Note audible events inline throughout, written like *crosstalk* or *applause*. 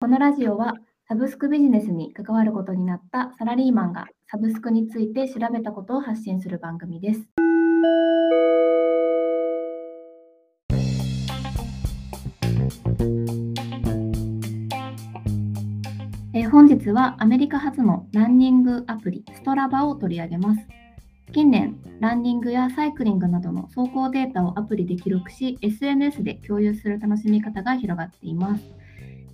このラジオはサブスクビジネスに関わることになったサラリーマンがサブスクについて調べたことを発信する番組です。え本日はアメリカ発のランニングアプリストラバを取り上げます。近年、ランニングやサイクリングなどの走行データをアプリで記録し、SNS で共有する楽しみ方が広がっています。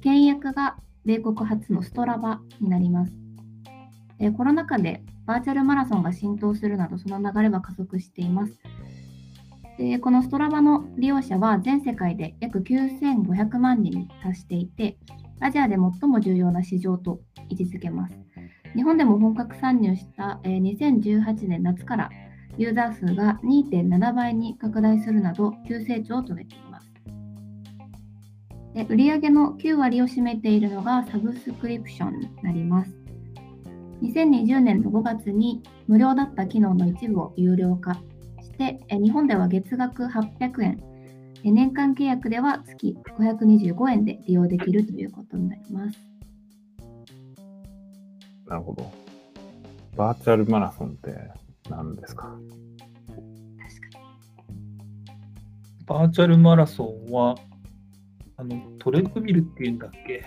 契約が米国発のストラバになります。えーコロナ禍でバーチャルマラソンが浸透するなど、その流れは加速しています。でこのストラバの利用者は全世界で約9500万人に達していて、アジアで最も重要な市場と位置づけます。日本でも本格参入した、え2018年夏からユーザー数が2.7倍に拡大するなど急成長を遂げています。で売上の9割を占めているのがサブスクリプションになります。2020年の5月に無料だった機能の一部を有料化して、え日本では月額800円、え年間契約では月525円で利用できるということになります。なるほど。バーチャルマラソンって何ですか？確かバーチャルマラソンは、あのトレッドミルっていうんだっけ？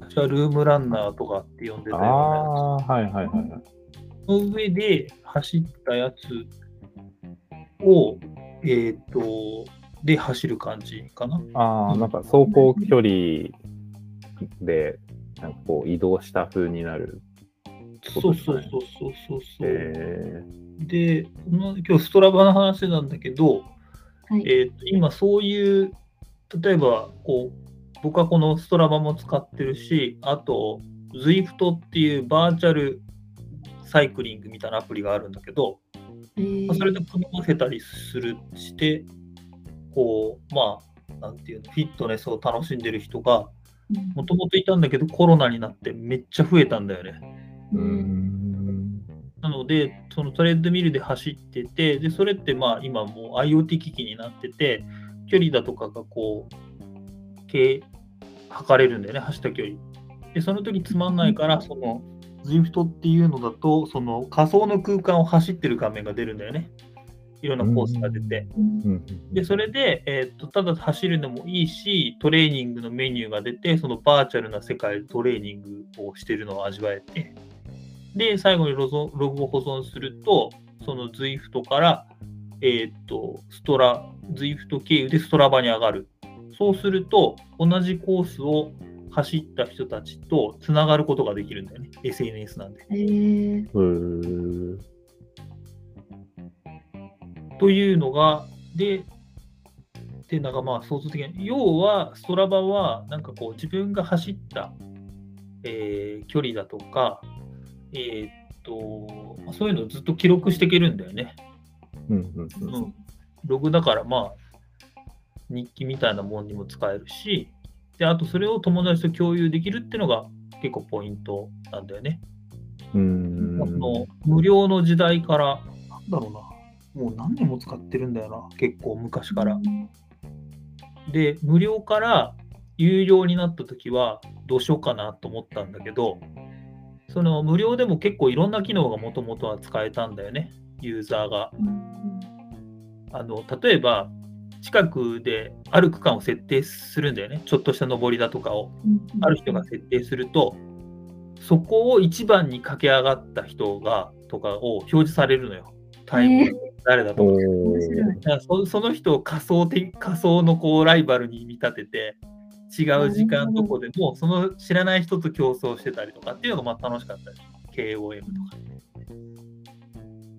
バーチャルームランナーとかって呼んでたあよあー、はいはいはいはい。ね。その上で走ったやつを、えっ、と、で走る感じかな。ああ、なんか走行距離で、なんかこう移動した風になる。そうそうそうそうそうそう。えで、ま今日ストラバの話なんだけど、はい。えーと今そういう、例えばこう、僕はこのストラバも使ってるし、あと、Zwift っていうバーチャルサイクリングみたいなアプリがあるんだけど、えーまあそれと組み合わせたりするして、こう、まあ、なんていうの、フィットネスを楽しんでる人が、もともといたんだけど、コロナになってめっちゃ増えたんだよね。ー、うーん。なので、そのトレッドミルで走ってて、でそれってまあ今もう IoT 機器になってて、距離だとかがこう、計測れるんだよね、走った距離。で、その時つまんないから、その Zwift っていうのだと、その仮想の空間を走ってる画面が出るんだよね。いろんなコースが出て。で、それで、えーっと、ただ走るのもいいし、トレーニングのメニューが出て、そのバーチャルな世界でトレーニングをしてるのを味わえて、で、最後にロゾログを保存すると、その Zwift から、えーっと、ストラ、Zwift 経由でストラバに上がる。そうすると、同じコースを走った人たちとつながることができるんだよね。SNS なんで。えーうーん。というのが、で、で、なんかまあ、想像的に、要は、ストラバは、なんかこう、自分が走った、えー距離だとか、えーっと、まあそういうのをずっと記録していけるんだよね。うんうんうんうん。ログだから、まあ、日記みたいなもんにも使えるし、で、あとそれを友達と共有できるっていうのが結構ポイントなんだよね。うーんあの無料の時代から、なんだろうな、もう何年も使ってるんだよな、結構昔から。で、無料から有料になった時はどうしようかなと思ったんだけど、その無料でも結構いろんな機能がもともとは使えたんだよね、ユーザーが。あの例えば、近くである区間を設定するんだよね、ちょっとした上りだとかを。ある人が設定すると、そこを一番に駆け上がった人がとかを表示されるのよ。タイム、へ誰だとか。そその人を仮想的仮想のこうライバルに見立てて、違う時間どこでも、その知らない人と競争してたりとかっていうのがまあ楽しかったり、KOM とか。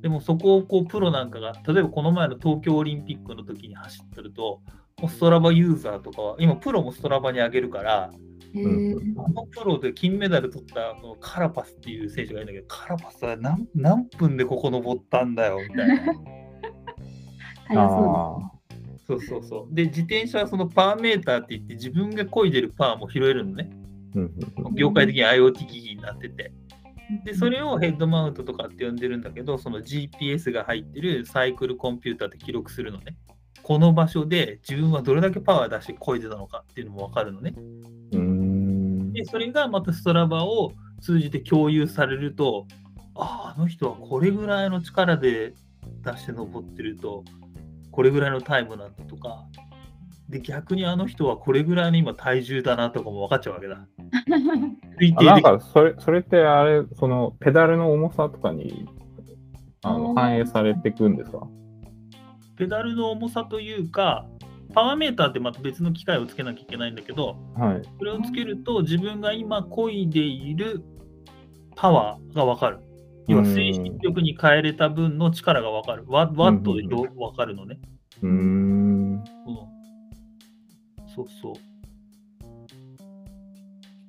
でもそこをこうプロなんかが、例えばこの前の東京オリンピックの時に走ってると、もうストラバユーザーとかは、今プロもストラバに上げるから、えーあのプロで金メダル取ったこのカラパスっていう選手がいるんだけど、カラパスは何何分でここ登ったんだよみたいな。*laughs* 速そそうそうそう。で、自転車はそのパーメーターって言って、自分が漕いでるパーも拾えるのね。うんうんうん業界的に IoT 機器になってて。うで、それをヘッドマウントとかって呼んでるんだけど、その GPS が入ってるサイクルコンピューターで記録するのね。この場所で自分はどれだけパワー出して漕いでたのかっていうのも分かるのね。で、それがまたストラバを通じて共有されると、ああ、あの人はこれぐらいの力で出して登ってると、これぐらいのタイムなんだとか、で、逆にあの人はこれぐらいの今体重だなとかも分かっちゃうわけだ。なんかそれ、それってあれ、そのペダルの重さとかにあの反映されていくんですか？ペダルの重さというか、パワーメーターってまた別の機械をつけなきゃいけないんだけど、はい。それをつけると自分が今漕いでいるパワーが分かる。要は推進力に変えれた分の力が分かる。ワワットで分かるのね。うーん。うん。そうそう。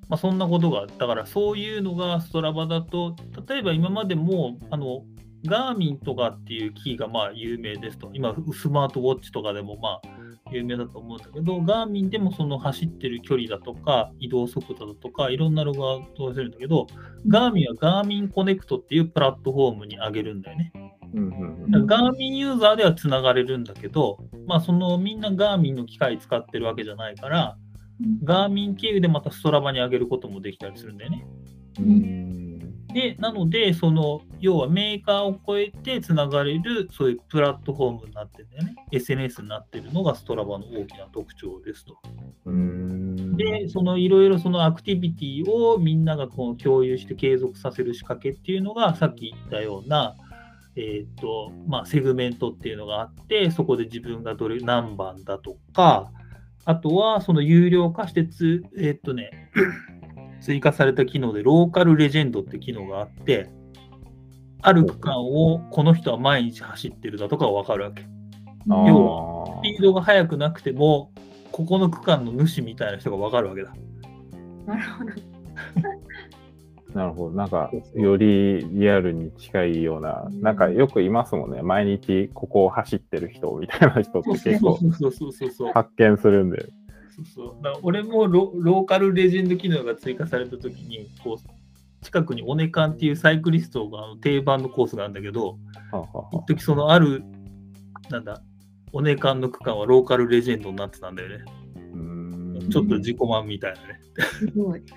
まあそんなことがあったから、そういうのがストラバだと、例えば今までも、あの、ガーミンとかっていうキーがまあ有名ですと。今、スマートウォッチとかでもまあ有名だと思うんだけど、ガーミンでもその走ってる距離だとか、移動速度だとか、いろんなロゴが通せるんだけど、ガーミンはガーミンコネクトっていうプラットフォームに上げるんだよね。うんうんうんだからガーミンユーザーではつながれるんだけど、まあ、そのみんなガーミンの機械使ってるわけじゃないから、ガーミン経由でまたストラバに上げることもできたりするんだよね。うーん。で、なので、その要はメーカーを超えてつながれる、そういうプラットフォームになってるんだよね。SNS になってるのがストラバの大きな特徴ですと。うーん。で、そのいろいろそのアクティビティをみんながこう共有して継続させる仕掛けっていうのが、さっき言ったような、えーとまあ、セグメントっていうのがあって、そこで自分がどれ何番だとか、あとはその有料化してつ、えーとね、*clears throat* 追加された機能で、ローカルレジェンドって機能があって、ある区間をこの人は毎日走ってるだとかわかるわけ。要スピードが速くなくても、ここの区間の主みたいな人がわかるわけだ。なるほど。なるほど。なんかよりリアルに近いような、うんなんかよくいますもんね。毎日ここを走ってる人みたいな人って結構そうそうそうそうそう。発見するんで。そうそう俺もロローカルレジェンド機能が追加されたときにこう近くにオネカンっていうサイクリストが定番のコースがあるんだけどはあは一時そのあるなんだオネカンの区間はローカルレジェンドになってたんだよね、ちょっと自己満みたいなねすごい。*laughs*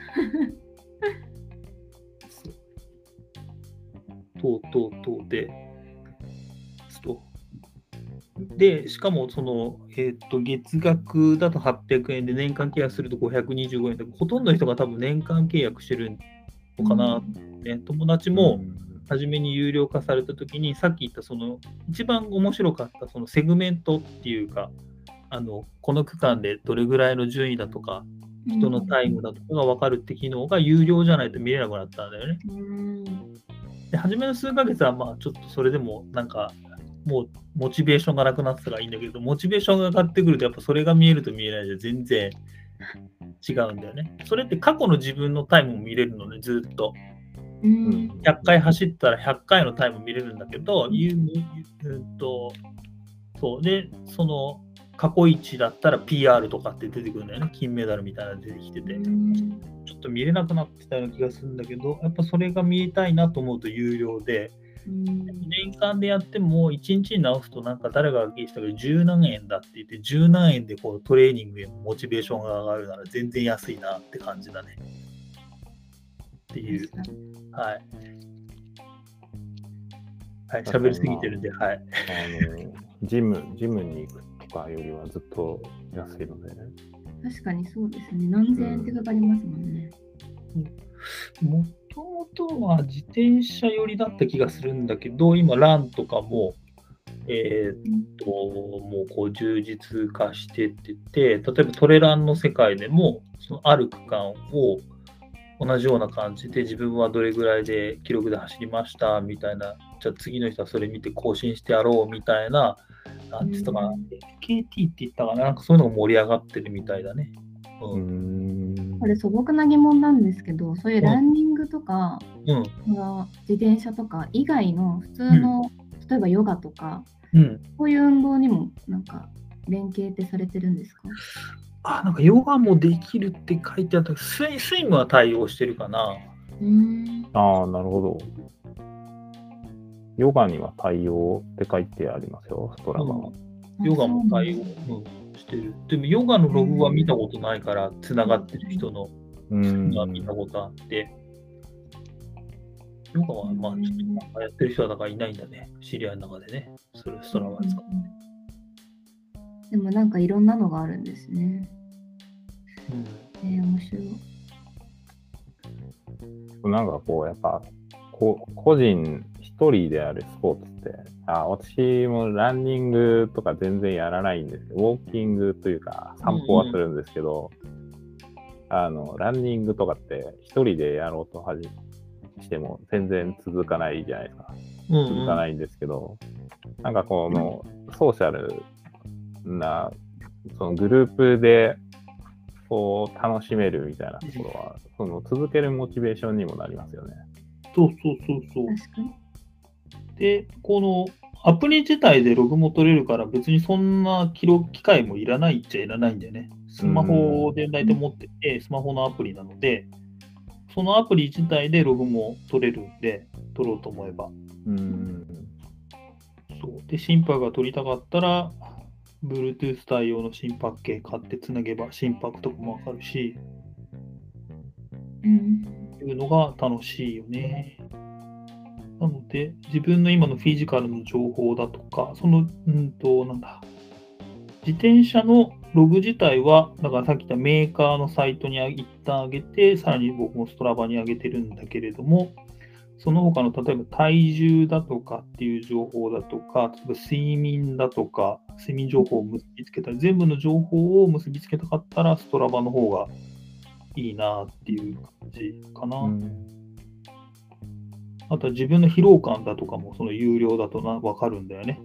とうとうとうでしかもその、えー、と月額だと800円で年間契約すると525円で、ほとんどの人が多分年間契約してるのかな、ね、友達も初めに有料化されたときに、さっき言ったその一番面白かったそのセグメントっていうか、あのこの区間でどれぐらいの順位だとか、人のタイムだとかが分かるって機能が有料じゃないと見れなくなったんだよね。うん。で初めの数ヶ月はまあちょっとそれでもなんかもうモチベーションがなくなってたからいいんだけど、モチベーションが上がってくるとやっぱそれが見えると見えないで全然違うんだよね。それって過去の自分のタイムも見れるのね、ずっと。うん。100回走ったら100回のタイム見れるんだけど、ゆうんと、そう。で、その過去一だったら PR とかって出てくるんだよね。金メダルみたいなの出てきてて。うんちょっと見れなくなってたような気がするんだけど、やっぱそれが見えたいなと思うと有料で、うん年間でやっても1日に直すとなんか誰が聞いてたけど10何円だって言って10何円でこうトレーニングへのモチベーションが上がるなら全然安いなって感じだね。っていう。はい。はい、喋りすぎてるんで、はい。あのジム、ジムに行くとかよりはずっと安いので、ね。確かにそうですね。何千円ってかかりますもんね。もともとは自転車寄りだった気がするんだけど、今、ランとかも、えーっと、もうこう充実化してってて、例えばトレランの世界でも、そのある区間を同じような感じで自分はどれぐらいで記録で走りましたみたいな、じゃあ次の人はそれ見て更新してやろうみたいな、なんて言ったかな、うん KT って言ったかな、なんかそういうのが盛り上がってるみたいだね。うん。ん。これ素朴な疑問なんですけど、そういうランニングとか、うん。その自転車とか以外の普通の、例えばヨガとか、うん。こういう運動にもなんか連携ってされてるんですか？あ、なんかヨガもできるって書いてあったスイスイムは対応してるかな。う。ああ、なるほど。ヨガには対応って書いてありますよ、ストラバは。ヨガも対応、してる。でもヨガのログは見たことないから、つながってる人の。う見たことあって、ヨガは、まあ、ちょっと今やってる人はだからいないんだね。知り合いの中でね。それストラバ使って。でもなんかいろんなのがあるんですね。うんえー、面白い。なんかこう、やっぱ、こ個人一人であるスポーツって、あ私もランニングとか全然やらないんですけど、ウォーキングというか散歩はするんですけど、あの、ランニングとかって一人でやろうとはじしても全然続かないじゃないですか。うん続かないんですけど、なんかこのソーシャルな、そのグループでこう楽しめるみたいなところは、その続けるモチベーションにもなりますよね。そうそうそうそう。で、このアプリ自体でログも取れるから、別にそんな記録機械もいらないっちゃいらないんだよね。スマホで大体持ってて、スマホのアプリなので、そのアプリ自体でログも取れるんで、取ろうと思えば。うん。そうで、心拍が取りたかったら、Bluetooth 対応の心拍計買ってつなげば心拍とかもわかるし、うん。いうのが楽しいよね。なので、自分の今のフィジカルの情報だとか、その、うんと、なんだ、自転車のログ自体は、だからさっき言ったメーカーのサイトに一旦上げて、さらに僕もストラバに上げてるんだけれども、その他の例えば体重だとかっていう情報だとか、例えば睡眠だとか、睡眠情報を結びつけたり、全部の情報を結びつけたかったら、ストラバの方がいいなっていう感じかな。うんあとは自分の疲労感だとかもその有料だとな分かるんだよね。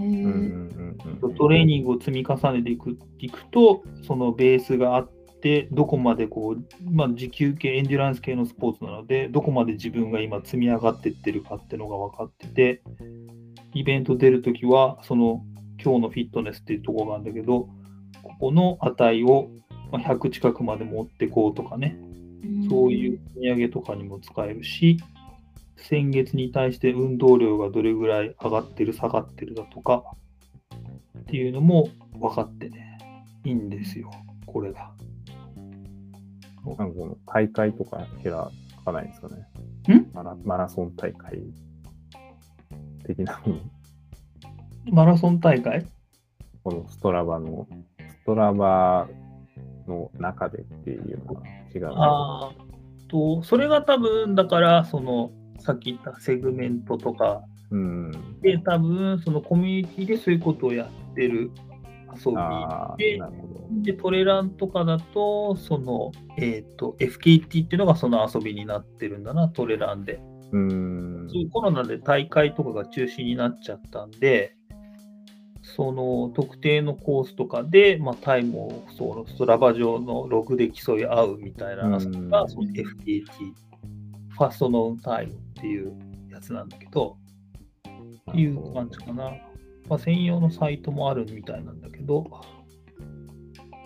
へうんうんーうんうん。トレーニングを積み重ねていくいくと、そのベースがあって、どこまでこう、まあ、持久系、エンデュランス系のスポーツなので、どこまで自分が今積み上がっていってるかっていうのが分かってて、イベント出るときは、その今日のフィットネスっていうところがあるんだけど、ここの値をまあ100近くまで持ってこうとかね、そういう積み上げとかにも使えるし、先月に対して運動量がどれぐらい上がってる、下がってるだとかっていうのも分かってね、いいんですよ、これが。なんかこの大会とか開かないんですかね。ん？マラマラソン大会。的なの。マラソン大会？このストラバの、ストラバの中でっていうのは違う。あ、と、それが多分、だから、その、さっき言ったセグメントとかうん。で、多分、そのコミュニティでそういうことをやってる遊びあでトレランとかだと、その、えっ、と、FKT っていうのがその遊びになってるんだな、トレランで。うん。コロナで大会とかが中止になっちゃったんで、その特定のコースとかで、まあ、タイムをそのストラバ上のログで競い合うみたいな遊びが、その FKT、ファストノーンタイムっていうやつなんだけど、っていう感じかな。まあ、専用のサイトもあるみたいなんだけど、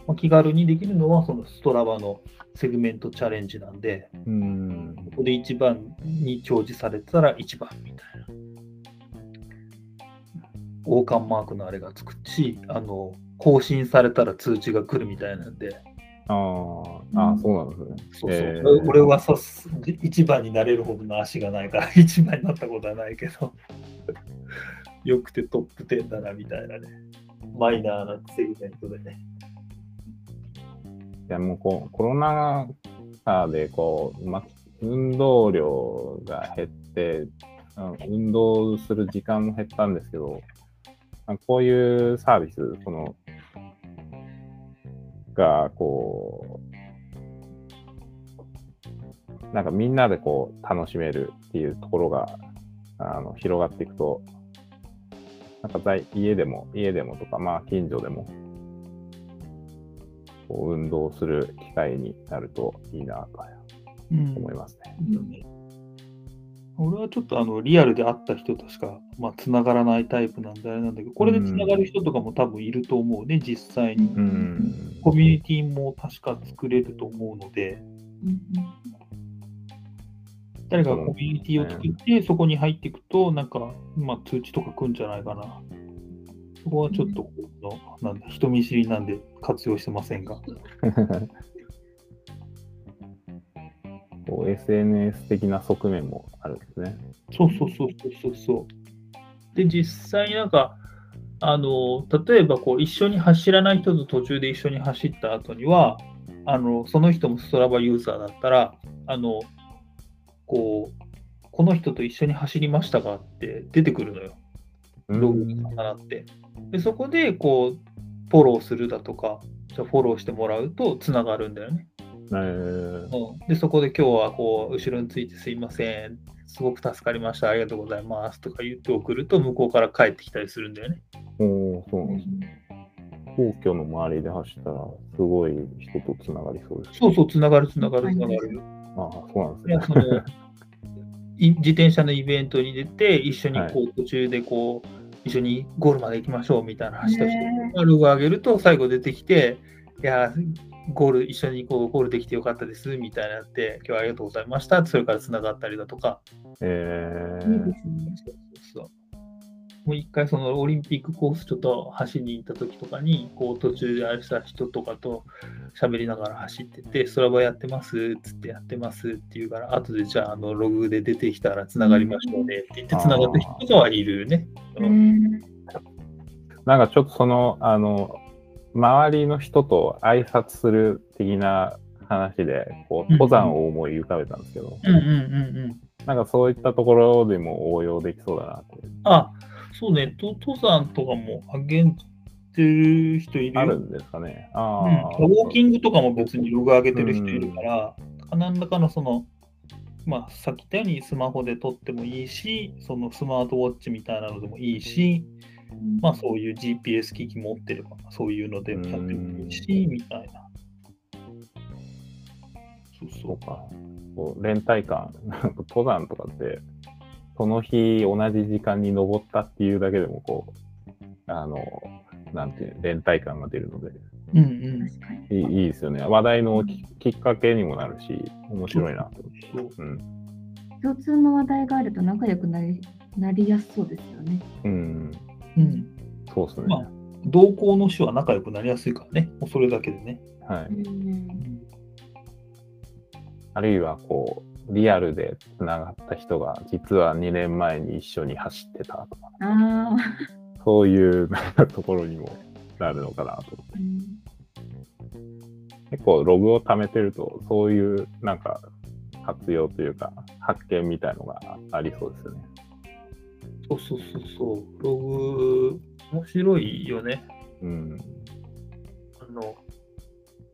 まあ、気軽にできるのはそのストラバのセグメントチャレンジなんで、うん。ここで1番に表示されてたら1番みたいな。王冠マークのあれがつくし、あの、更新されたら通知が来るみたいなんで、あーあー、そうなんですね。そうそう。えー俺はさす1番になれるほどの足がないから *laughs* 1番になったことはないけど、*laughs* よくてトップ10だなみたいなね。マイナーなセグメントでね。いやもうこうコロナ禍でこう、ま、運動量が減って、うん運動する時間も減ったんですけど、まあこういうサービス、その、が、こう、なんかみんなでこう楽しめるっていうところがあの広がっていくと、なんか在家でも、家でもとか、まあ近所でも、こう運動する機会になるといいなとうん思いますね。いいよね俺はちょっとあのリアルで会った人としか、まあ、つながらないタイプなんであれなんだけど、これでつながる人とかも多分いると思うね、実際に。うん。コミュニティも確か作れると思うので、うん誰かがコミュニティを作って、そこに入っていくと、なんか、まあ、通知とか来るんじゃないかな。そこはちょっとこの、なんだ、人見知りなんで活用してませんが。*laughs* こう SNS 的な側面もあるんですね。そうそうそうそうそうそう。で、実際なんか、あの、例えばこう一緒に走らない人と途中で一緒に走った後には、あの、その人もストラバユーザーだったら、あの、こう、この人と一緒に走りましたかって出てくるのよ。ログに重なって。で、そこでこう、フォローするだとか、じゃあフォローしてもらうとつながるんだよね。えーうん、で、そこで今日はこう、後ろについてすいません。すごく助かりました。ありがとうございます。とか言って送ると、向こうから帰ってきたりするんだよね。おーそうなんですね。皇居の周りで走ったら、すごい人とつながりそうです。そうそう、つながる、つながる、つながる。ああ、そうなんですね。その *laughs* い自転車のイベントに出て、一緒にこう途中でこう、一緒にゴールまで行きましょうみたいな走った人へがログ上げると、最後出てきて、いや、ゴール、一緒にこうゴールできてよかったですみたいなのって、今日はありがとうございました。それからつながったりだとか、えいいでー、すね。そうそうそうもう一回そのオリンピックコースちょっと走りに行った時とかに、こう途中であれした人とかと喋りながら走ってて、ストラバやってますっつってやってますって言うから、後でじゃああのログで出てきたらつながりましょうねって言ってつながった人とかはいるね。なんかちょっとその、あの、周りの人と挨拶する的な話で、こう、登山を思い浮かべたんですけど、うんうんうんうん。なんかそういったところでも応用できそうだなって。あ、そうね、と登山とかもあげてる人いる？よ。あるんですかね。あうん、あ、ウォーキングとかも別にログ上げてる人いるから、何らかのその、まあ、さっき言ったようにスマホで撮ってもいいし、そのスマートウォッチみたいなのでもいいし、まあそういう GPS 機器持ってれば、そういうのでやってもいいし、みたいな。そうそそうか。こう連帯感、なんか登山とかって、その日同じ時間に登ったっていうだけでも、こう、あの、なんていう、連帯感が出るので、う。うんうん。確かに。いいいいですよね。話題のききっかけにもなるし、面白いなと思って。うん。共通の話題があると仲良くなりなりやすそうですよね。うん。うん。そうですね。まあ同行の種は仲良くなりやすいからね、もうそれだけでね。はい。うんあるいは、こう、リアルでつながった人が、実は2年前に一緒に走ってたとか、そういうところにもなるのかなと思って。うん結構ログを貯めてると、そういうなんか活用というか、発見みたいのがありそうですよね。そうそうそうそう。ログ、面白いよね。うん。あの、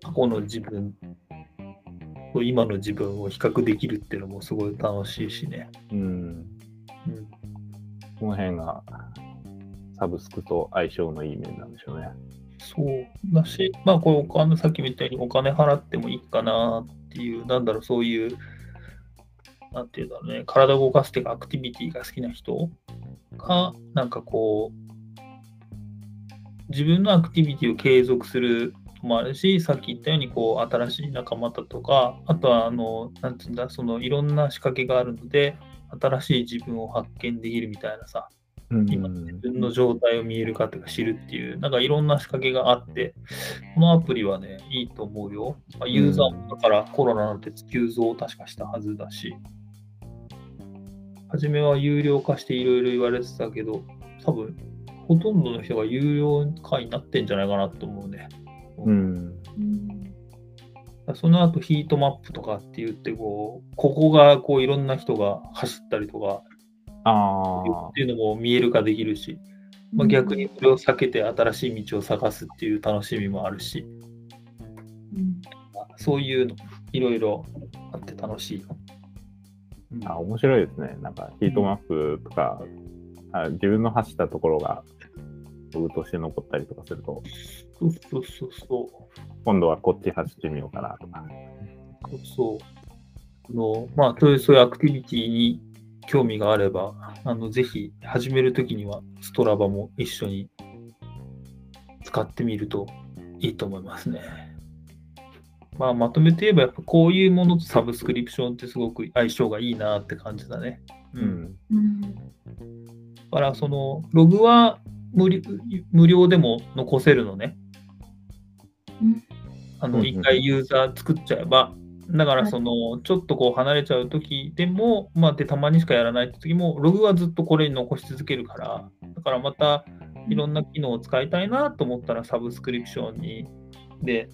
過去の自分と今の自分を比較できるっていうのもすごい楽しいしね。うん。うん。この辺がサブスクと相性のいい面なんでしょうね。そうだし、まあ、これお金、さっきみたいにお金払ってもいいかなっていう、なんだろう、そういう、なんていうんだろうね、体を動かすっていうか、アクティビティが好きな人が、なんかこう、自分のアクティビティを継続するのもあるし、さっき言ったように、こう、新しい仲間だとか、あとは、あの、なんていうんだ、その、いろんな仕掛けがあるので、新しい自分を発見できるみたいなさ、うん今自分の状態を見えるかとか知るっていう、なんかいろんな仕掛けがあって、このアプリはね、いいと思うよ。まあユーザーもだからコロナなんて急増を確かしたはずだし、初めは有料化していろいろ言われてたけど、多分ほとんどの人が有料化になってんじゃないかなと思うね。うん。うんその後ヒートマップとかって言ってこう、ここがこういろんな人が走ったりとかああっ、ていうのも見える化できるし、まあ、逆にそれを避けて新しい道を探すっていう楽しみもあるし、うんそういうのいろいろあって楽しいよ。うんあ面白いですね。なんかヒートマップとか、あ自分の走ったところがログとして残ったりとかすると、そうそうそうそ今度はこっち走ってみようかなとか。う。そうあのまあ、そういうそういうアクティビティに興味があれば、あのぜひ始めるときにはストラバも一緒に使ってみるといいと思いますね。まあ、まとめて言えば、やっぱこういうものとサブスクリプションってすごく相性がいいなって感じだね。う。うんん。うんだから、その、ログは無料無料でも残せるのね。うんあの、一回ユーザー作っちゃえば、だから、その、ちょっとこう離れちゃう時でも、まあ、で、たまにしかやらないって時も、ログはずっとこれに残し続けるから、だからまた、いろんな機能を使いたいなと思ったら、サブスクリプションに、で、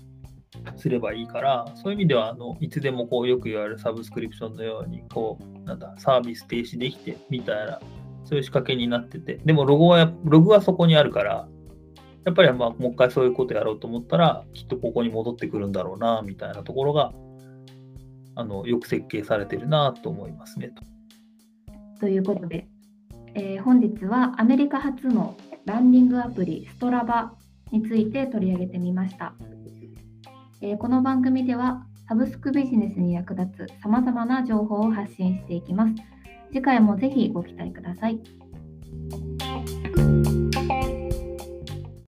すればいいから、そういう意味では、あの、いつでもこう、よく言われるサブスクリプションのように、こう、なんだ、サービス停止できて、みたいな、そういう仕掛けになってて、でもロゴは、ログはそこにあるから、やっぱりまあもう一回そういうことやろうと思ったら、きっとここに戻ってくるんだろうな、みたいなところが、あのよく設計されてるなと思いますね。ということで、えー本日はアメリカ発のランニングアプリストラバについて取り上げてみました。えー、この番組ではサブスクビジネスに役立つ様々な情報を発信していきます。次回もぜひご期待ください。